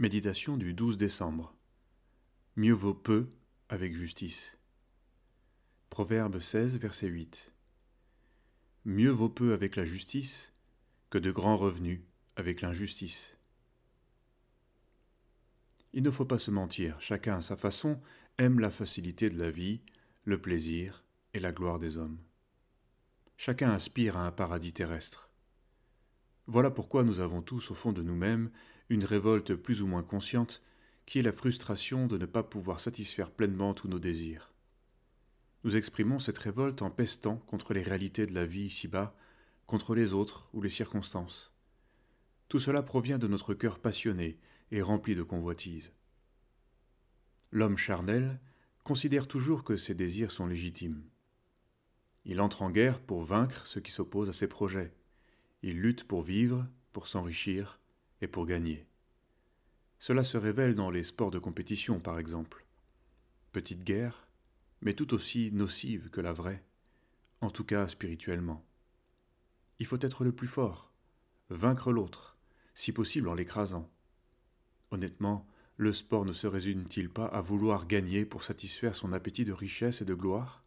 Méditation du 12 décembre. Mieux vaut peu avec justice. Proverbe 16, verset 8. Mieux vaut peu avec la justice que de grands revenus avec l'injustice. Il ne faut pas se mentir, chacun à sa façon aime la facilité de la vie, le plaisir et la gloire des hommes. Chacun aspire à un paradis terrestre. Voilà pourquoi nous avons tous au fond de nous-mêmes une révolte plus ou moins consciente, qui est la frustration de ne pas pouvoir satisfaire pleinement tous nos désirs. Nous exprimons cette révolte en pestant contre les réalités de la vie ici-bas, contre les autres ou les circonstances. Tout cela provient de notre cœur passionné et rempli de convoitises. L'homme charnel considère toujours que ses désirs sont légitimes. Il entre en guerre pour vaincre ceux qui s'opposent à ses projets. Il lutte pour vivre, pour s'enrichir, et pour gagner. Cela se révèle dans les sports de compétition, par exemple. Petite guerre, mais tout aussi nocive que la vraie, en tout cas spirituellement. Il faut être le plus fort, vaincre l'autre, si possible en l'écrasant. Honnêtement, le sport ne se résume-t-il pas à vouloir gagner pour satisfaire son appétit de richesse et de gloire?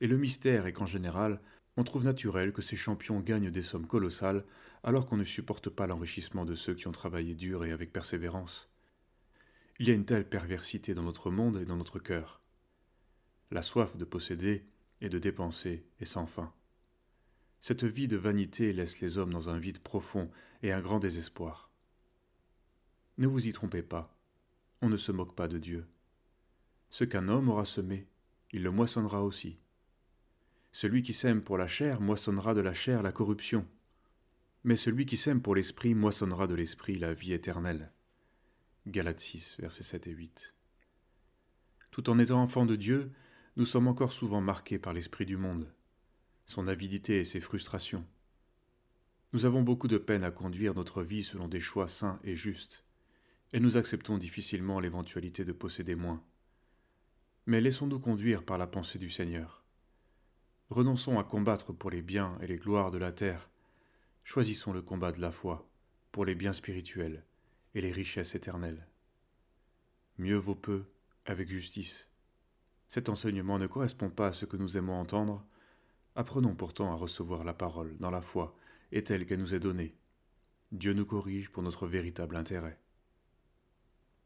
Et le mystère est qu'en général, on trouve naturel que ces champions gagnent des sommes colossales alors qu'on ne supporte pas l'enrichissement de ceux qui ont travaillé dur et avec persévérance. Il y a une telle perversité dans notre monde et dans notre cœur. La soif de posséder et de dépenser est sans fin. Cette vie de vanité laisse les hommes dans un vide profond et un grand désespoir. Ne vous y trompez pas, on ne se moque pas de Dieu. Ce qu'un homme aura semé, il le moissonnera aussi. Celui qui sème pour la chair moissonnera de la chair la corruption, mais celui qui sème pour l'esprit moissonnera de l'esprit la vie éternelle. Galates 6, versets 7 et 8. Tout en étant enfants de Dieu, nous sommes encore souvent marqués par l'esprit du monde, son avidité et ses frustrations. Nous avons beaucoup de peine à conduire notre vie selon des choix sains et justes, et nous acceptons difficilement l'éventualité de posséder moins. Mais laissons-nous conduire par la pensée du Seigneur. Renonçons à combattre pour les biens et les gloires de la terre. Choisissons le combat de la foi pour les biens spirituels et les richesses éternelles. Mieux vaut peu avec justice. Cet enseignement ne correspond pas à ce que nous aimons entendre. Apprenons pourtant à recevoir la parole dans la foi et telle qu'elle nous est donnée. Dieu nous corrige pour notre véritable intérêt.